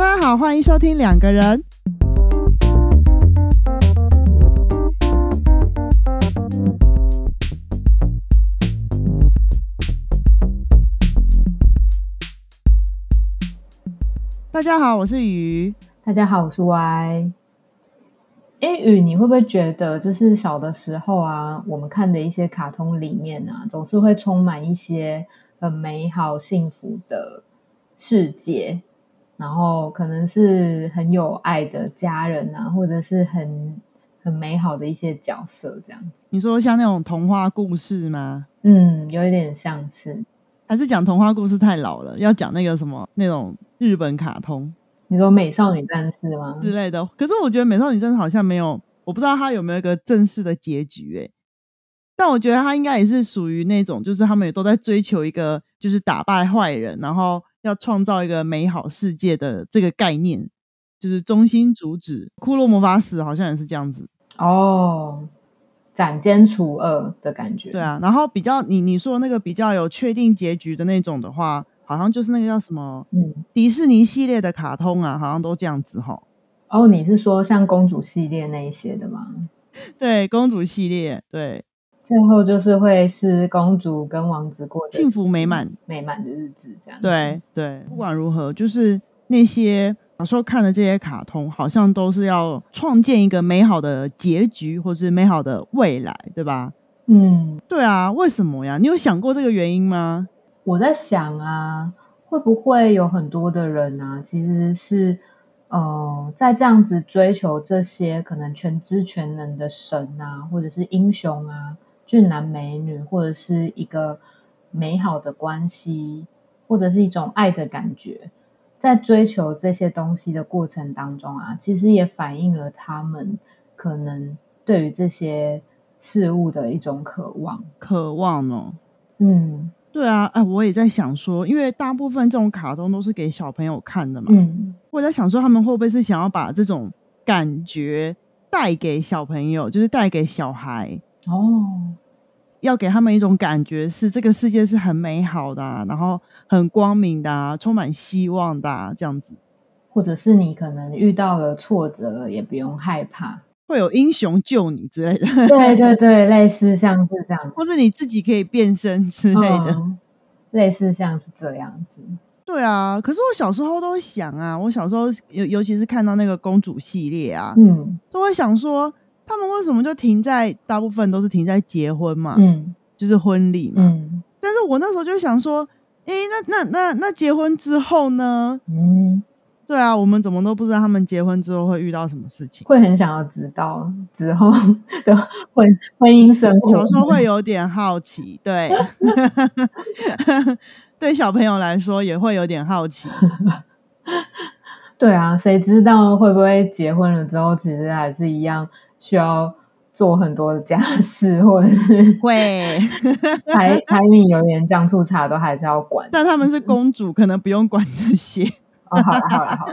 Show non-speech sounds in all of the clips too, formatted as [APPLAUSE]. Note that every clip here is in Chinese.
大家好，欢迎收听两个人。大家好，我是雨。大家好，我是 Y。哎，雨，你会不会觉得，就是小的时候啊，我们看的一些卡通里面啊，总是会充满一些很美好、幸福的世界，然后可能是很有爱的家人啊，或者是很很美好的一些角色，这样子。你说像那种童话故事吗？嗯，有一点像是。还是讲童话故事太老了，要讲那个什么那种日本卡通。你说美少女战士吗？之类的。可是我觉得美少女战士好像没有，我不知道它有没有一个正式的结局诶。但我觉得它应该也是属于那种，就是他们也都在追求一个，就是打败坏人，然后要创造一个美好世界的这个概念，就是中心主旨。骷髅魔法使好像也是这样子哦，斩奸除恶的感觉。对啊，然后比较你你说那个比较有确定结局的那种的话。好像就是那个叫什么，嗯，迪士尼系列的卡通啊，好像都这样子哈。哦，你是说像公主系列那一些的吗？[LAUGHS] 对，公主系列，对，最后就是会是公主跟王子过幸福美满美满的日子，这样。对对，不管如何，就是那些小时候看的这些卡通，好像都是要创建一个美好的结局，或是美好的未来，对吧？嗯，对啊，为什么呀？你有想过这个原因吗？我在想啊，会不会有很多的人啊，其实是呃，在这样子追求这些可能全知全能的神啊，或者是英雄啊、俊男美女，或者是一个美好的关系，或者是一种爱的感觉，在追求这些东西的过程当中啊，其实也反映了他们可能对于这些事物的一种渴望，渴望哦，嗯。对啊，哎，我也在想说，因为大部分这种卡通都是给小朋友看的嘛。嗯，我在想说，他们会不会是想要把这种感觉带给小朋友，就是带给小孩哦，要给他们一种感觉，是这个世界是很美好的，然后很光明的，充满希望的这样子。或者是你可能遇到了挫折，也不用害怕。会有英雄救你之类的，对对对，类似像是这样，或是你自己可以变身之类的，类似像是这样子。对啊，可是我小时候都会想啊，我小时候尤尤其是看到那个公主系列啊，嗯，都会想说，他们为什么就停在大部分都是停在结婚嘛，嗯，就是婚礼嘛，嗯，但是我那时候就想说，哎，那那那那结婚之后呢？嗯。对啊，我们怎么都不知道他们结婚之后会遇到什么事情，会很想要知道之后的婚婚姻生活。有时候会有点好奇，对，[LAUGHS] 对小朋友来说也会有点好奇。对啊，谁知道会不会结婚了之后，其实还是一样需要做很多的家事，或者是会。[LAUGHS] 柴柴米油盐酱醋茶都还是要管。但他们是公主，可能不用管这些。哦，好了好了好了，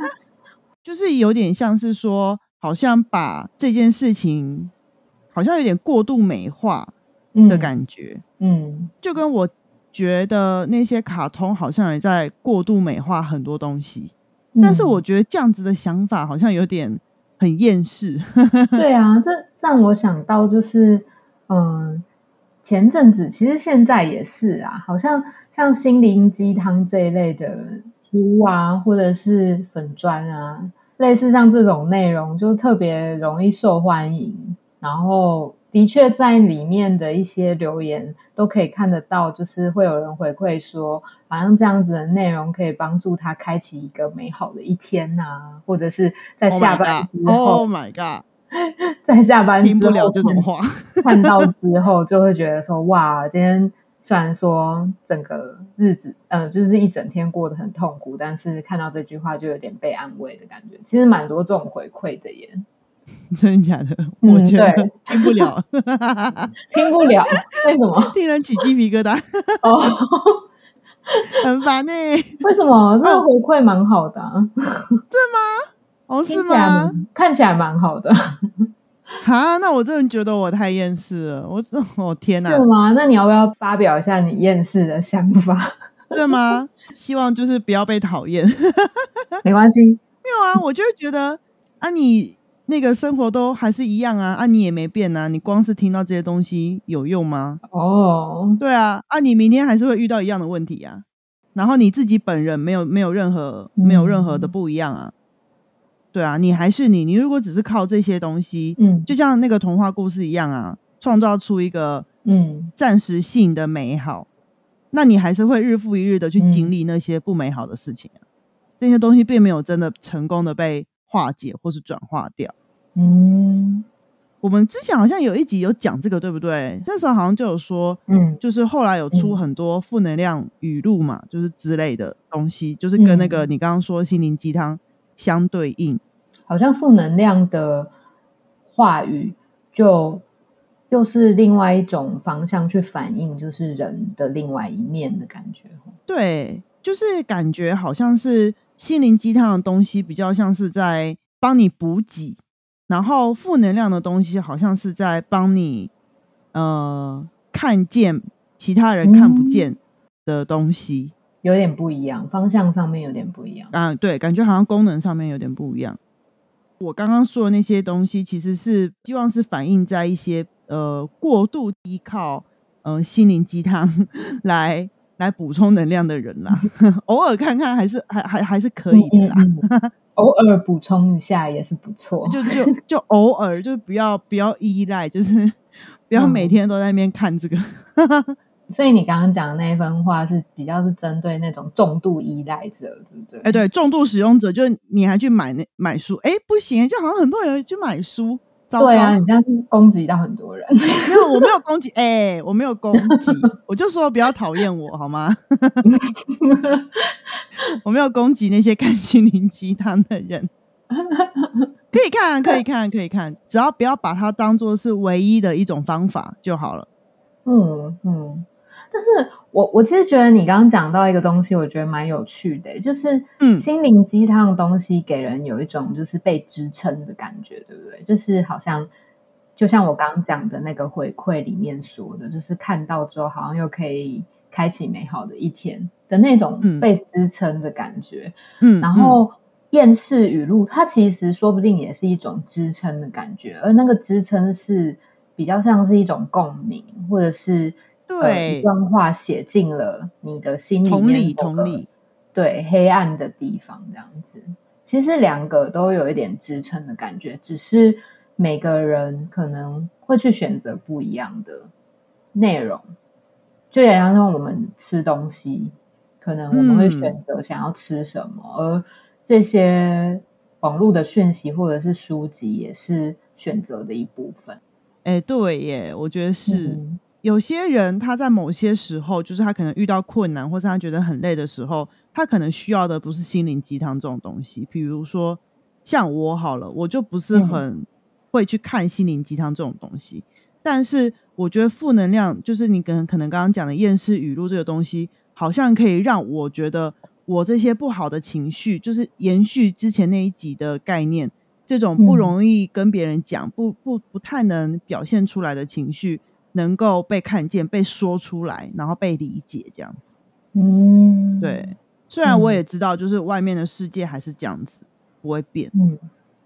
[LAUGHS] 就是有点像是说，好像把这件事情，好像有点过度美化的感觉，嗯，就跟我觉得那些卡通好像也在过度美化很多东西，但是我觉得这样子的想法好像有点很厌世。[LAUGHS] 对啊，这让我想到就是，嗯，前阵子其实现在也是啊，好像像心灵鸡汤这一类的。书啊，或者是粉砖啊，类似像这种内容，就特别容易受欢迎。然后，的确在里面的一些留言都可以看得到，就是会有人回馈说，好像这样子的内容可以帮助他开启一个美好的一天呐，或者是在下班之后，Oh my god，[LAUGHS] 在下班听不了这种话，看到之后就会觉得说，哇，今天。虽然说整个日子，呃，就是一整天过得很痛苦，但是看到这句话就有点被安慰的感觉。其实蛮多这种回馈的耶，[LAUGHS] 真的假的？我觉得听不了，[LAUGHS] 听不了，为什么？令人起鸡皮疙瘩哦，[LAUGHS] 很烦呢。为什么？这个回馈蛮好的，是吗？哦，是吗？看起来蛮好的。啊，那我真的觉得我太厌世了。我，我天哪！是吗？那你要不要发表一下你厌世的想法？对吗？希望就是不要被讨厌，没关系。没有啊，我就会觉得啊，你那个生活都还是一样啊，啊，你也没变啊，你光是听到这些东西有用吗？哦，对啊，啊，你明天还是会遇到一样的问题啊，然后你自己本人没有没有任何没有任何的不一样啊，对啊，你还是你，你如果只是靠这些东西，嗯，就像那个童话故事一样啊，创造出一个嗯。暂时性的美好。那你还是会日复一日的去经历那些不美好的事情啊，这些东西并没有真的成功的被化解或是转化掉。嗯，我们之前好像有一集有讲这个，对不对？那时候好像就有说，嗯，就是后来有出很多负能量语录嘛，就是之类的东西，就是跟那个你刚刚说心灵鸡汤相对应，好像负能量的话语就。又是另外一种方向去反映，就是人的另外一面的感觉。对，就是感觉好像是心灵鸡汤的东西，比较像是在帮你补给；然后负能量的东西，好像是在帮你呃看见其他人看不见的东西，有点不一样，方向上面有点不一样。啊，对，感觉好像功能上面有点不一样。我刚刚说的那些东西，其实是希望是反映在一些。呃，过度依靠呃心灵鸡汤 [LAUGHS] 来来补充能量的人啦，[LAUGHS] 偶尔看看还是还还还是可以的啦，[LAUGHS] 偶尔补充一下也是不错，就就就偶尔就不要不要依赖，就是 [LAUGHS] 不要每天都在那边看这个。所以你刚刚讲的那一番话是比较是针对那种重度依赖者，对不对？哎，对，重度使用者，就你还去买那买书，哎，不行，就好像很多人去买书。对啊，你这样攻击到很多人。没有，我没有攻击，[LAUGHS] 哎，我没有攻击，[LAUGHS] 我就说不要讨厌我好吗？[LAUGHS] 我没有攻击那些看心灵鸡汤的人。可以看，可以看，可以看，只要不要把它当做是唯一的一种方法就好了。嗯嗯。但是我我其实觉得你刚刚讲到一个东西，我觉得蛮有趣的，就是嗯，心灵鸡汤的东西给人有一种就是被支撑的感觉，对不对？就是好像就像我刚刚讲的那个回馈里面说的，就是看到之后好像又可以开启美好的一天的那种被支撑的感觉。嗯，然后厌世语录，它其实说不定也是一种支撑的感觉，而那个支撑是比较像是一种共鸣，或者是。对，一段话写进了你的心里面，同理，同理，对，黑暗的地方这样子，其实两个都有一点支撑的感觉，只是每个人可能会去选择不一样的内容，就也像说我们吃东西，可能我们会选择想要吃什么，而这些网络的讯息或者是书籍也是选择的一部分。哎，对耶，我觉得是。有些人他在某些时候，就是他可能遇到困难，或是他觉得很累的时候，他可能需要的不是心灵鸡汤这种东西。比如说像我好了，我就不是很会去看心灵鸡汤这种东西。但是我觉得负能量，就是你可能可能刚刚讲的厌世语录这个东西，好像可以让我觉得我这些不好的情绪，就是延续之前那一集的概念，这种不容易跟别人讲、不不不太能表现出来的情绪。能够被看见、被说出来，然后被理解，这样子。嗯，对。虽然我也知道，就是外面的世界还是这样子，不会变。嗯，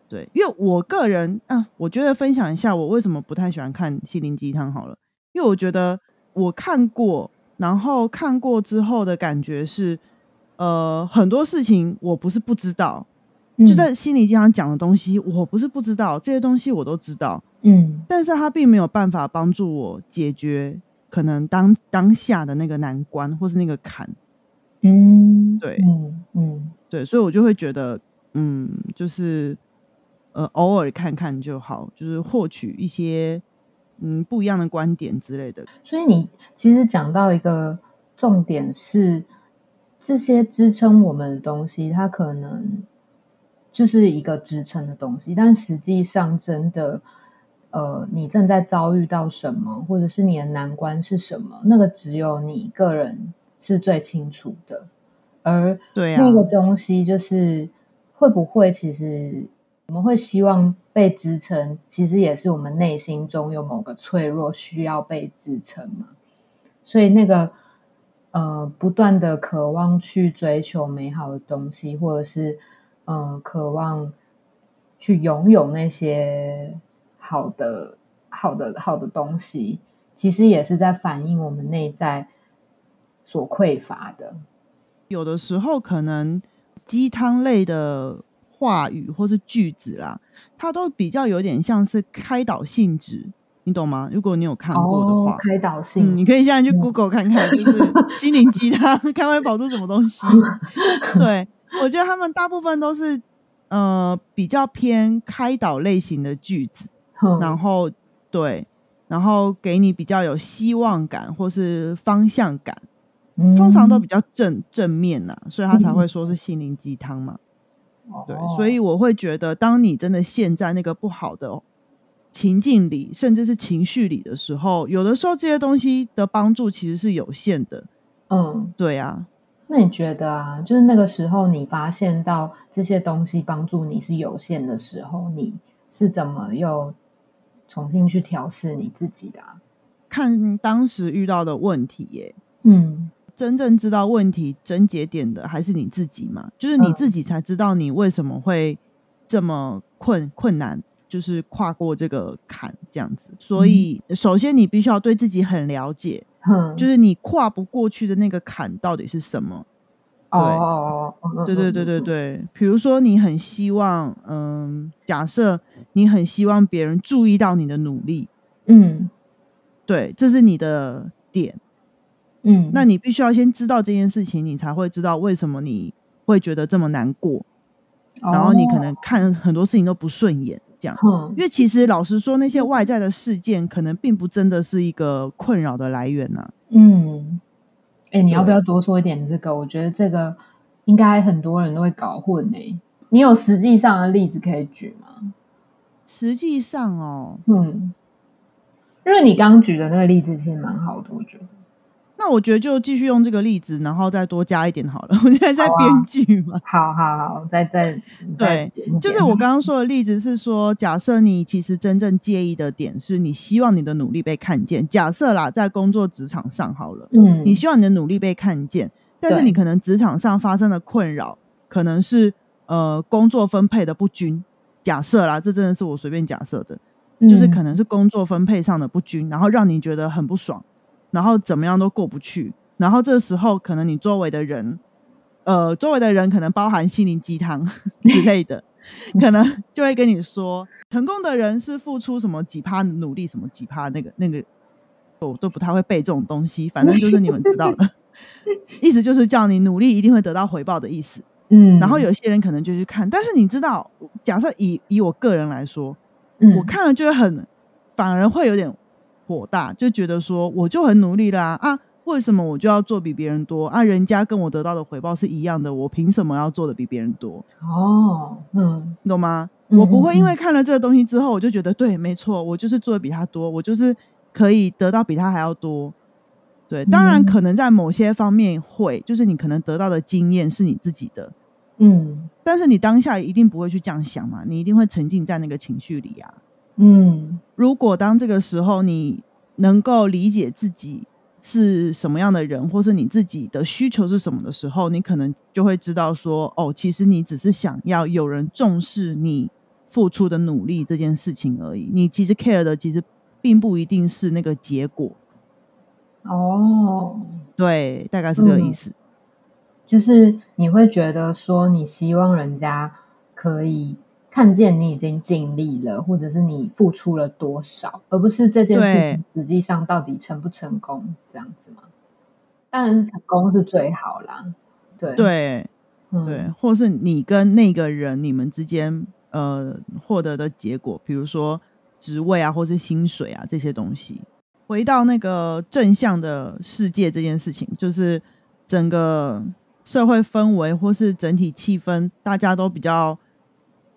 对。因为我个人啊，我觉得分享一下我为什么不太喜欢看心灵鸡汤好了。因为我觉得我看过，然后看过之后的感觉是，呃，很多事情我不是不知道。就在心理经常讲的东西，我不是不知道这些东西，我都知道。嗯，但是他并没有办法帮助我解决可能当当下的那个难关或是那个坎。嗯，对，嗯嗯，对，所以我就会觉得，嗯，就是呃，偶尔看看就好，就是获取一些嗯不一样的观点之类的。所以你其实讲到一个重点是，这些支撑我们的东西，它可能。就是一个支撑的东西，但实际上真的，呃，你正在遭遇到什么，或者是你的难关是什么，那个只有你个人是最清楚的。而对那个东西，就是会不会，其实我们会希望被支撑，其实也是我们内心中有某个脆弱需要被支撑嘛。所以那个呃不断的渴望去追求美好的东西，或者是呃渴望去拥有那些好的、好的、好的东西，其实也是在反映我们内在所匮乏的。有的时候可能鸡汤类的话语或是句子啦，它都比较有点像是开导性质，你懂吗？如果你有看过的话，开导性，你可以现在去 Google 看看，就是心灵鸡汤 [LAUGHS] 看会跑出什么东西。[LAUGHS] 对我觉得他们大部分都是呃比较偏开导类型的句子，然后对，然后给你比较有希望感或是方向感。通常都比较正正面呐，所以他才会说是心灵鸡汤嘛。对，所以我会觉得，当你真的陷在那个不好的情境里，甚至是情绪里的时候，有的时候这些东西的帮助其实是有限的。嗯，对啊。那你觉得啊，就是那个时候你发现到这些东西帮助你是有限的时候，你是怎么又重新去调试你自己的？看当时遇到的问题耶。嗯。真正知道问题症结点的还是你自己嘛？就是你自己才知道你为什么会这么困困难，就是跨过这个坎这样子。所以首先你必须要对自己很了解，就是你跨不过去的那个坎到底是什么。哦，对对对对对。比如说你很希望，嗯，假设你很希望别人注意到你的努力，嗯，对，这是你的点。嗯，那你必须要先知道这件事情，你才会知道为什么你会觉得这么难过，然后你可能看很多事情都不顺眼，这样。嗯，因为其实老实说，那些外在的事件可能并不真的是一个困扰的来源呐。嗯，哎，你要不要多说一点这个？我觉得这个应该很多人都会搞混诶。你有实际上的例子可以举吗？实际上哦，嗯，因为你刚举的那个例子其实蛮好的，我觉得。那我觉得就继续用这个例子，然后再多加一点好了。[LAUGHS] 我现在在编剧嘛。好好好，再再对，就是我刚刚 [LAUGHS] 说的例子是说，假设你其实真正介意的点是你希望你的努力被看见。假设啦，在工作职场上好了，嗯，你希望你的努力被看见，但是你可能职场上发生的困扰，可能是呃工作分配的不均。假设啦，这真的是我随便假设的，就是可能是工作分配上的不均，然后让你觉得很不爽。然后怎么样都过不去，然后这时候可能你周围的人，呃，周围的人可能包含心灵鸡汤 [LAUGHS] 之类的，可能就会跟你说，成功的人是付出什么几趴努力，什么几趴那个那个，我都不太会背这种东西，反正就是你们知道的，[LAUGHS] 意思就是叫你努力一定会得到回报的意思。[LAUGHS] 嗯，然后有些人可能就去看，但是你知道，假设以以我个人来说，我看了就会很，反而会有点。火大就觉得说我就很努力啦啊，为什么我就要做比别人多啊？人家跟我得到的回报是一样的，我凭什么要做的比别人多？哦，嗯，你懂吗？我不会因为看了这个东西之后，我就觉得对，没错，我就是做的比他多，我就是可以得到比他还要多。对，当然可能在某些方面会，就是你可能得到的经验是你自己的，嗯，但是你当下一定不会去这样想嘛，你一定会沉浸在那个情绪里啊。嗯，如果当这个时候你能够理解自己是什么样的人，或是你自己的需求是什么的时候，你可能就会知道说，哦，其实你只是想要有人重视你付出的努力这件事情而已。你其实 care 的其实并不一定是那个结果。哦，对，大概是这个意思。就是你会觉得说，你希望人家可以。看见你已经尽力了，或者是你付出了多少，而不是这件事情实际上到底成不成功这样子吗？当然是成功是最好啦。对对对，或是你跟那个人你们之间呃获得的结果，比如说职位啊，或是薪水啊这些东西。回到那个正向的世界这件事情，就是整个社会氛围或是整体气氛，大家都比较。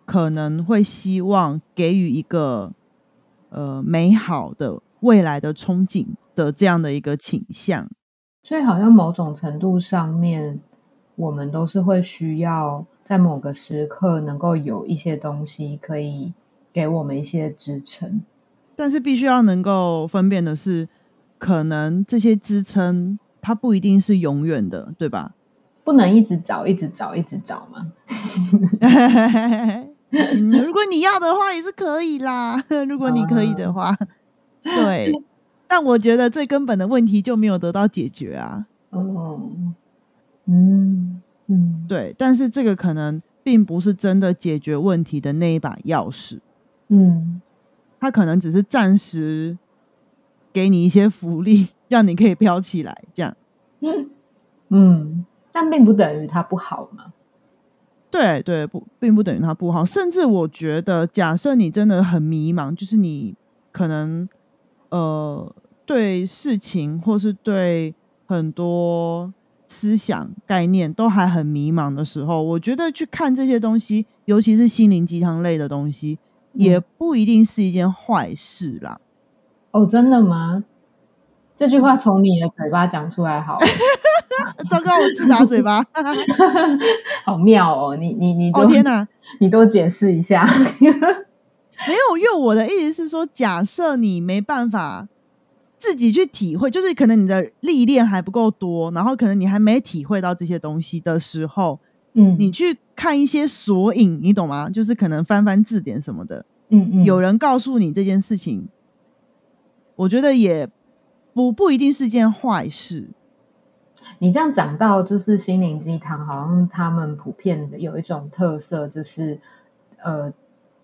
可能会希望给予一个呃美好的未来的憧憬的这样的一个倾向，所以好像某种程度上面，我们都是会需要在某个时刻能够有一些东西可以给我们一些支撑，但是必须要能够分辨的是，可能这些支撑它不一定是永远的，对吧？不能一直找，一直找，一直找吗？如果你要的话，也是可以啦。[LAUGHS] 如果你可以的话，对。[LAUGHS] 但我觉得最根本的问题就没有得到解决啊。哦，嗯嗯，对。但是这个可能并不是真的解决问题的那一把钥匙。嗯，它可能只是暂时给你一些福利，[LAUGHS] 让你可以飘起来，这样。嗯嗯。但并不等于它不好嘛？对对，不，并不等于它不好。甚至我觉得，假设你真的很迷茫，就是你可能呃对事情或是对很多思想概念都还很迷茫的时候，我觉得去看这些东西，尤其是心灵鸡汤类的东西，也不一定是一件坏事啦。哦，真的吗？这句话从你的嘴巴讲出来好。[LAUGHS] 糟糕，我自打嘴巴，[LAUGHS] 好妙哦！你你你，哦天哪，[LAUGHS] 你多解释一下。没有，因为我的意思是说，假设你没办法自己去体会，就是可能你的历练还不够多，然后可能你还没体会到这些东西的时候，嗯，你去看一些索引，你懂吗？就是可能翻翻字典什么的，嗯嗯，有人告诉你这件事情，我觉得也不不一定是件坏事。你这样讲到就是心灵鸡汤，好像他们普遍的有一种特色，就是呃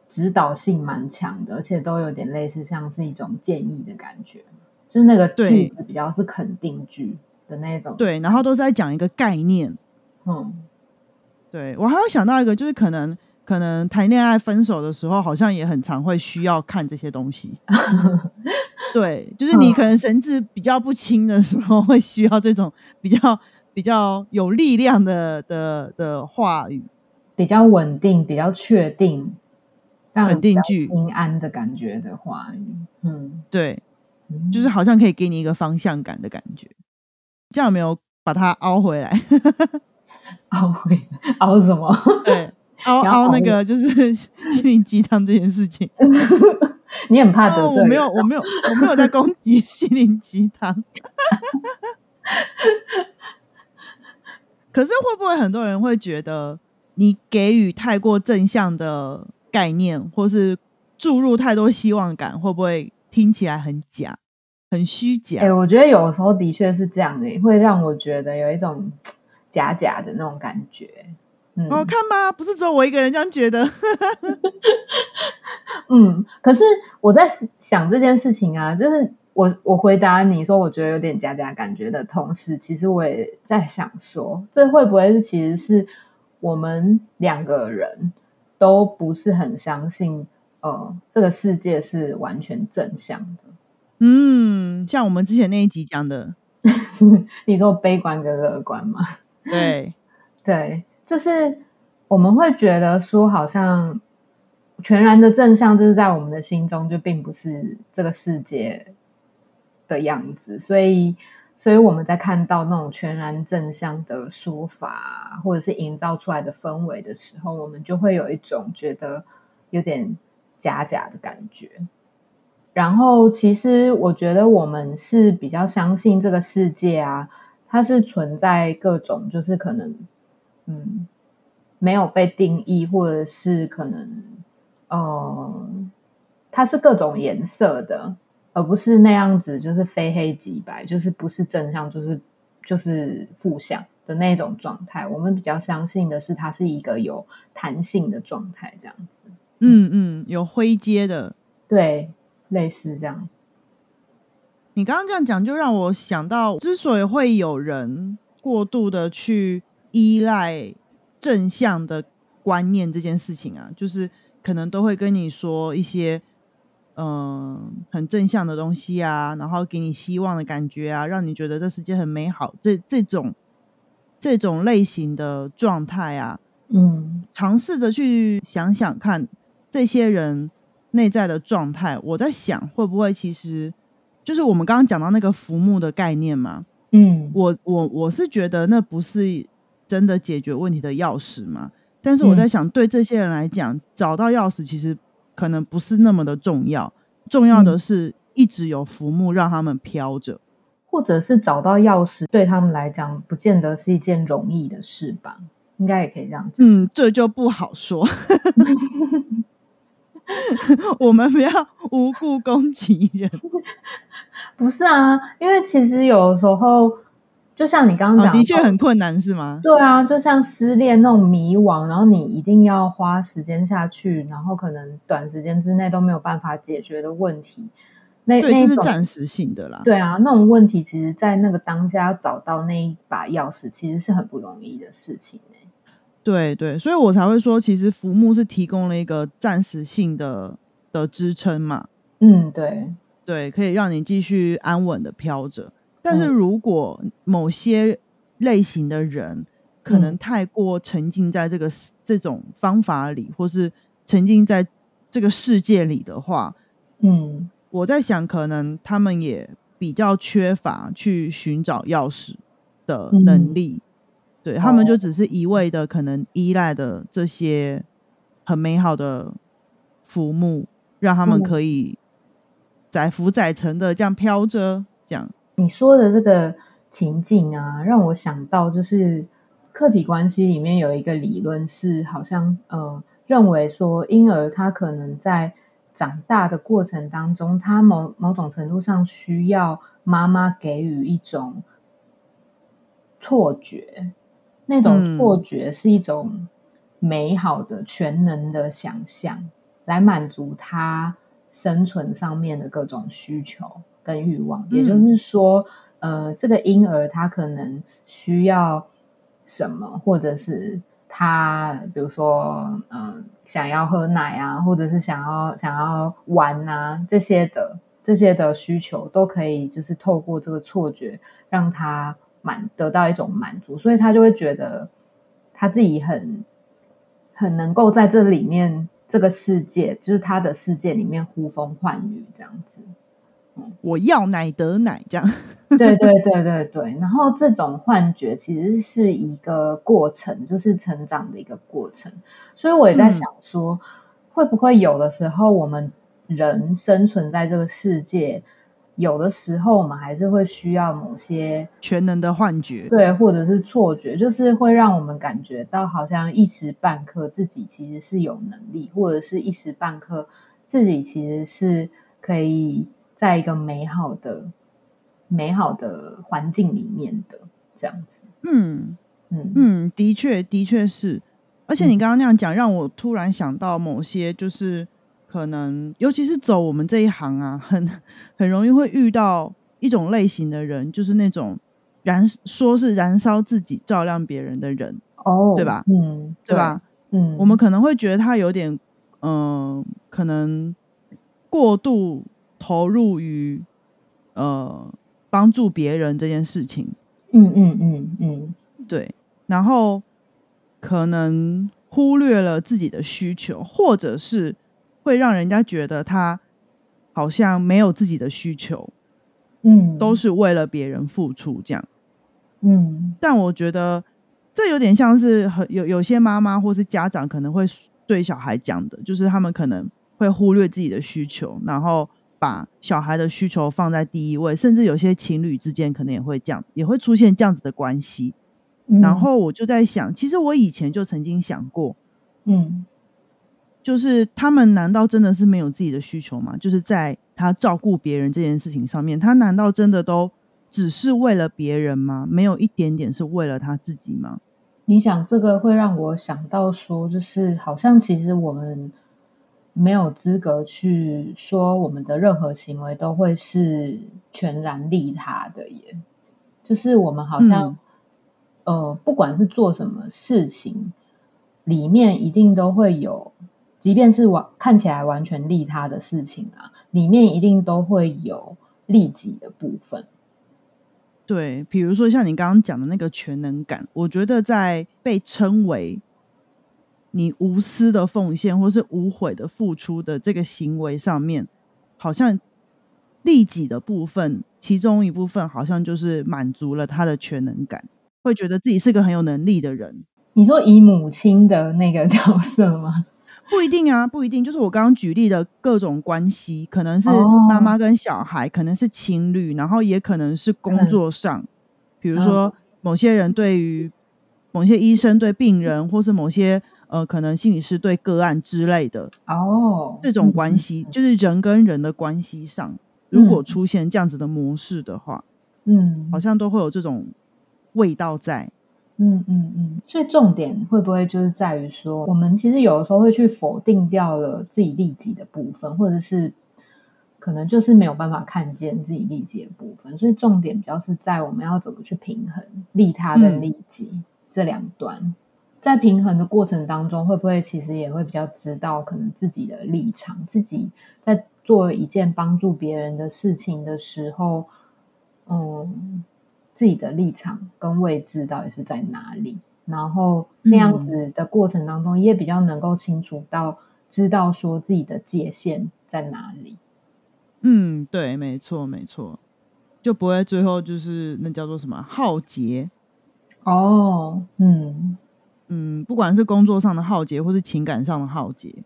指导性蛮强的，而且都有点类似像是一种建议的感觉，就是那个句子比较是肯定句的那种。对，然后都是在讲一个概念。嗯，对我还有想到一个，就是可能。可能谈恋爱分手的时候，好像也很常会需要看这些东西。[LAUGHS] 对，就是你可能神志比较不清的时候，会需要这种比较比较有力量的的的话语，比较稳定、比较确定、肯定句、平安的感觉的话语。嗯，对，就是好像可以给你一个方向感的感觉。这样没有把它凹回来？[LAUGHS] 凹回凹什么？[LAUGHS] 对。凹凹那个就是 [LAUGHS] 心灵鸡汤这件事情，[LAUGHS] 你很怕得罪？我没有，我没有，我没有在攻击 [LAUGHS] 心灵鸡汤。[LAUGHS] 可是会不会很多人会觉得你给予太过正向的概念，或是注入太多希望感，会不会听起来很假、很虚假？哎，我觉得有时候的确是这样的，会让我觉得有一种假假的那种感觉。哦，看吧，不是只有我一个人这样觉得。[LAUGHS] 嗯，可是我在想这件事情啊，就是我我回答你说我觉得有点假假感觉的同时，其实我也在想说，这会不会是其实是我们两个人都不是很相信，呃，这个世界是完全正向的。嗯，像我们之前那一集讲的，[LAUGHS] 你说悲观跟乐观吗？对 [LAUGHS] 对。就是我们会觉得说，好像全然的正向，就是在我们的心中就并不是这个世界的样子。所以，所以我们在看到那种全然正向的说法，或者是营造出来的氛围的时候，我们就会有一种觉得有点假假的感觉。然后，其实我觉得我们是比较相信这个世界啊，它是存在各种，就是可能。嗯，没有被定义，或者是可能，呃，它是各种颜色的，而不是那样子，就是非黑即白，就是不是正向，就是就是负向的那种状态。我们比较相信的是，它是一个有弹性的状态，这样子。嗯嗯，有灰阶的，对，类似这样。你刚刚这样讲，就让我想到，之所以会有人过度的去。依赖正向的观念这件事情啊，就是可能都会跟你说一些嗯很正向的东西啊，然后给你希望的感觉啊，让你觉得这世界很美好。这这种这种类型的状态啊，嗯，尝试着去想想看这些人内在的状态。我在想，会不会其实就是我们刚刚讲到那个浮木的概念嘛？嗯，我我我是觉得那不是。真的解决问题的钥匙吗？但是我在想，对这些人来讲，找到钥匙其实可能不是那么的重要。重要的是一直有浮木让他们飘着。或者是找到钥匙，对他们来讲，不见得是一件容易的事吧？应该也可以这样讲。嗯，这就不好说。[LAUGHS] 我们不要无故攻击人。[LAUGHS] 不是啊，因为其实有时候，就像你刚刚讲，的确很困难，是吗？对啊，就像失恋那种迷惘，然后你一定要花时间下去，然后可能短时间之内都没有办法解决的问题。那那是暂时性的啦。对啊，那种问题，其实，在那个当下要找到那一把钥匙，其实是很不容易的事情对对，所以我才会说，其实浮木是提供了一个暂时性的的支撑嘛。嗯，对对，可以让你继续安稳的飘着。但是如果某些类型的人可能太过沉浸在这个这种方法里，或是沉浸在这个世界里的话，嗯。我在想，可能他们也比较缺乏去寻找钥匙的能力，对他们就只是一味的可能依赖的这些很美好的浮木，让他们可以载浮载沉的这样飘着。这样你说的这个情境啊，让我想到就是客体关系里面有一个理论是，好像呃认为说婴儿他可能在。长大的过程当中，他某某种程度上需要妈妈给予一种错觉，那种错觉是一种美好的全能的想象，来满足他生存上面的各种需求跟欲望。也就是说，呃，这个婴儿他可能需要什么，或者是。他比如说，嗯，想要喝奶啊，或者是想要想要玩啊，这些的这些的需求都可以，就是透过这个错觉让他满得到一种满足，所以他就会觉得他自己很很能够在这里面这个世界，就是他的世界里面呼风唤雨这样子。我要奶得奶，这样。对对对对对。然后这种幻觉其实是一个过程，就是成长的一个过程。所以我也在想说，会不会有的时候我们人生存在这个世界，有的时候我们还是会需要某些全能的幻觉，对，或者是错觉，就是会让我们感觉到好像一时半刻自己其实是有能力，或者是一时半刻自己其实是可以。在一个美好的、美好的环境里面的这样子，嗯嗯嗯，的确的确是。而且你刚刚那样讲，让我突然想到某些，就是可能，尤其是走我们这一行啊，很很容易会遇到一种类型的人，就是那种燃说是燃烧自己照亮别人的人，哦，对吧？嗯，对吧？嗯，我们可能会觉得他有点，嗯，可能过度。投入于呃帮助别人这件事情，嗯嗯嗯嗯，对，然后可能忽略了自己的需求，或者是会让人家觉得他好像没有自己的需求，嗯，都是为了别人付出这样，嗯，但我觉得这有点像是很有有些妈妈或是家长可能会对小孩讲的，就是他们可能会忽略自己的需求，然后。把小孩的需求放在第一位，甚至有些情侣之间可能也会这样，也会出现这样子的关系。然后我就在想，其实我以前就曾经想过，嗯，就是他们难道真的是没有自己的需求吗？就是在他照顾别人这件事情上面，他难道真的都只是为了别人吗？没有一点点是为了他自己吗？你想这个会让我想到说，就是好像其实我们。没有资格去说我们的任何行为都会是全然利他的，耶。就是我们好像，呃，不管是做什么事情，里面一定都会有，即便是完看起来完全利他的事情啊，里面一定都会有利己的部分。对，比如说像你刚刚讲的那个全能感，我觉得在被称为。你无私的奉献，或是无悔的付出的这个行为上面，好像利己的部分，其中一部分好像就是满足了他的全能感，会觉得自己是个很有能力的人。你说以母亲的那个角色吗？[LAUGHS] 不一定啊，不一定。就是我刚刚举例的各种关系，可能是妈妈跟小孩，可能是情侣，然后也可能是工作上，比如说某些人对于某些医生对病人，或是某些呃可能心理师对个案之类的哦，这种关系，就是人跟人的关系上，如果出现这样子的模式的话，嗯，好像都会有这种味道在。嗯嗯嗯，所以重点会不会就是在于说，我们其实有的时候会去否定掉了自己利己的部分，或者是可能就是没有办法看见自己利己的部分，所以重点比较是在我们要怎么去平衡利他跟利己这两端，在平衡的过程当中，会不会其实也会比较知道可能自己的立场，自己在做一件帮助别人的事情的时候，嗯。自己的立场跟位置到底是在哪里？然后那样子的过程当中，也比较能够清楚到知道说自己的界限在哪里。嗯，对，没错，没错，就不会最后就是那叫做什么浩劫。哦，嗯嗯，不管是工作上的浩劫，或是情感上的浩劫。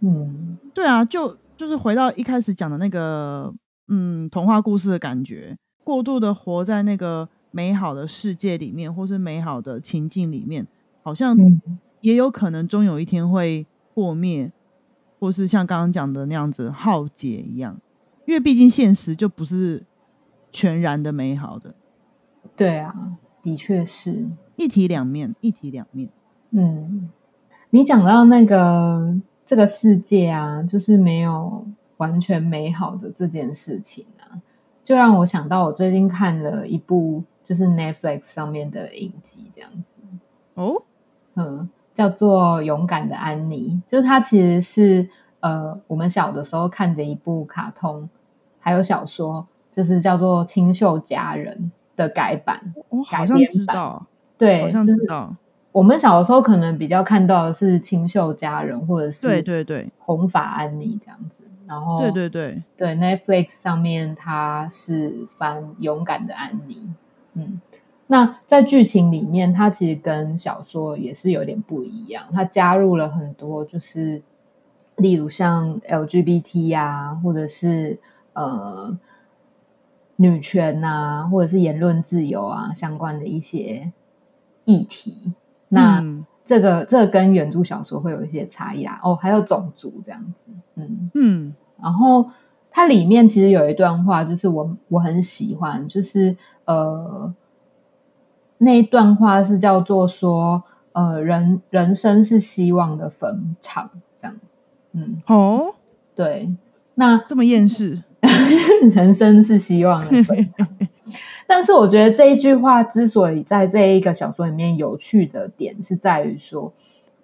嗯，对啊，就就是回到一开始讲的那个嗯童话故事的感觉。过度的活在那个美好的世界里面，或是美好的情境里面，好像也有可能终有一天会破灭，或是像刚刚讲的那样子浩劫一样。因为毕竟现实就不是全然的美好的。对啊，的确是一体两面，一体两面。嗯，你讲到那个这个世界啊，就是没有完全美好的这件事情啊。就让我想到，我最近看了一部就是 Netflix 上面的影集，这样子哦，嗯，叫做《勇敢的安妮》，就是它其实是呃我们小的时候看的一部卡通，还有小说，就是叫做《清秀佳人》的改版，我好像知道，对，好像知道。我们小的时候可能比较看到的是《清秀佳人》，或者是对对对，红发安妮这样子。然后，对对对对，Netflix 上面它是翻勇敢的安妮，嗯，那在剧情里面，它其实跟小说也是有点不一样，它加入了很多，就是例如像 LGBT 啊，或者是呃女权啊，或者是言论自由啊相关的一些议题。那这个这个跟原著小说会有一些差异啊，哦，还有种族这样子，嗯。嗯，然后它里面其实有一段话，就是我我很喜欢，就是呃那一段话是叫做说，呃人人生是希望的坟场，这样，嗯，哦，对，那这么厌世，[LAUGHS] 人生是希望的。[LAUGHS] 但是我觉得这一句话之所以在这一个小说里面有趣的点，是在于说，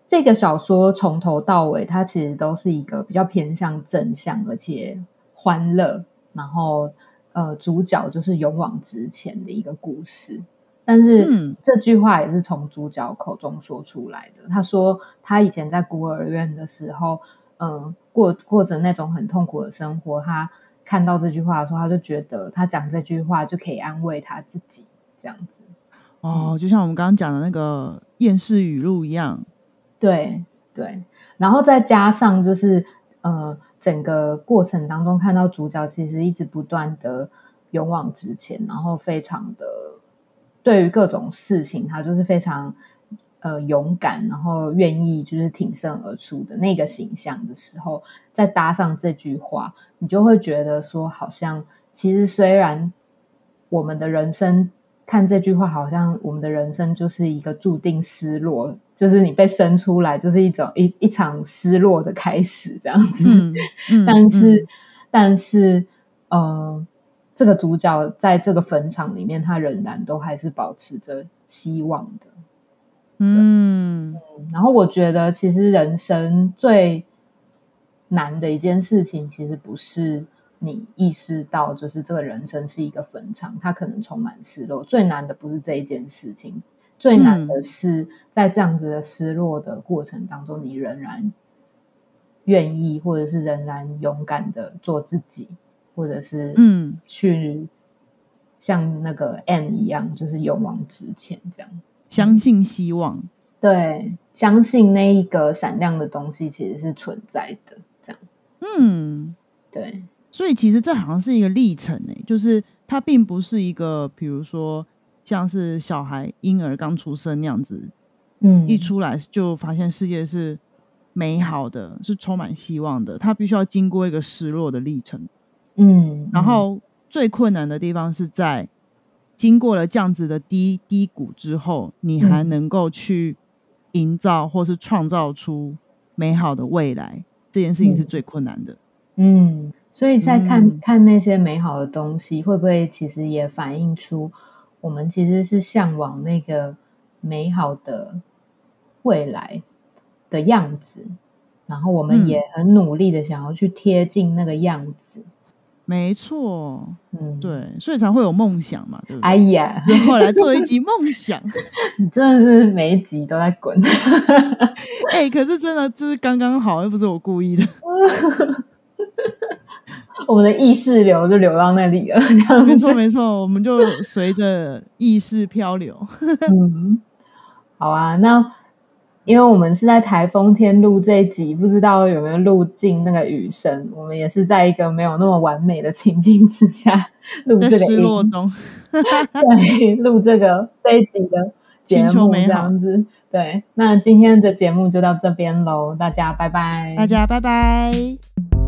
这个小说从头到尾，它其实都是一个比较偏向正向而且欢乐，然后呃，主角就是勇往直前的一个故事。但是这句话也是从主角口中说出来的。他说他以前在孤儿院的时候，嗯，过过着那种很痛苦的生活，他。看到这句话的时候，他就觉得他讲这句话就可以安慰他自己，这样子。哦，就像我们刚刚讲的那个厌世语录一样。对对，然后再加上就是呃，整个过程当中看到主角其实一直不断的勇往直前，然后非常的对于各种事情，他就是非常。呃，勇敢，然后愿意就是挺身而出的那个形象的时候，再搭上这句话，你就会觉得说，好像其实虽然我们的人生看这句话，好像我们的人生就是一个注定失落，就是你被生出来就是一种一一场失落的开始这样子。但是，但是，呃，这个主角在这个坟场里面，他仍然都还是保持着希望的。嗯，然后我觉得，其实人生最难的一件事情，其实不是你意识到，就是这个人生是一个坟场，它可能充满失落。最难的不是这一件事情，最难的是在这样子的失落的过程当中，你仍然愿意，或者是仍然勇敢的做自己，或者是嗯，去像那个 N 一样，就是勇往直前这样。相信希望，对，相信那一个闪亮的东西其实是存在的，这样。嗯，对。所以其实这好像是一个历程诶，就是它并不是一个，比如说像是小孩婴儿刚出生那样子，嗯，一出来就发现世界是美好的，是充满希望的。他必须要经过一个失落的历程，嗯，然后最困难的地方是在经过了这样子的低低谷之后，你还能够去营造或是创造出美好的未来，这件事情是最困难的，嗯。所以在看看那些美好的东西，会不会其实也反映出我们其实是向往那个美好的未来的样子，然后我们也很努力的想要去贴近那个样子。没错，嗯，对，所以才会有梦想嘛，对不对？哎呀，[LAUGHS] 后来做一集梦想，[LAUGHS] 你真的是每一集都在滚。[LAUGHS] 哎，可是真的就是刚刚好，又不是我故意的。我们的意识流就流到那里了，没错没错，我们就随着意识漂流。嗯，好啊，那因为我们是在台风天录这一集，不知道有没有录进那个雨声。我们也是在一个没有那么完美的情境之下录这个失落中，对，录这个这一集的节目这样子。对，那今天的节目就到这边喽，大家拜拜，大家拜拜。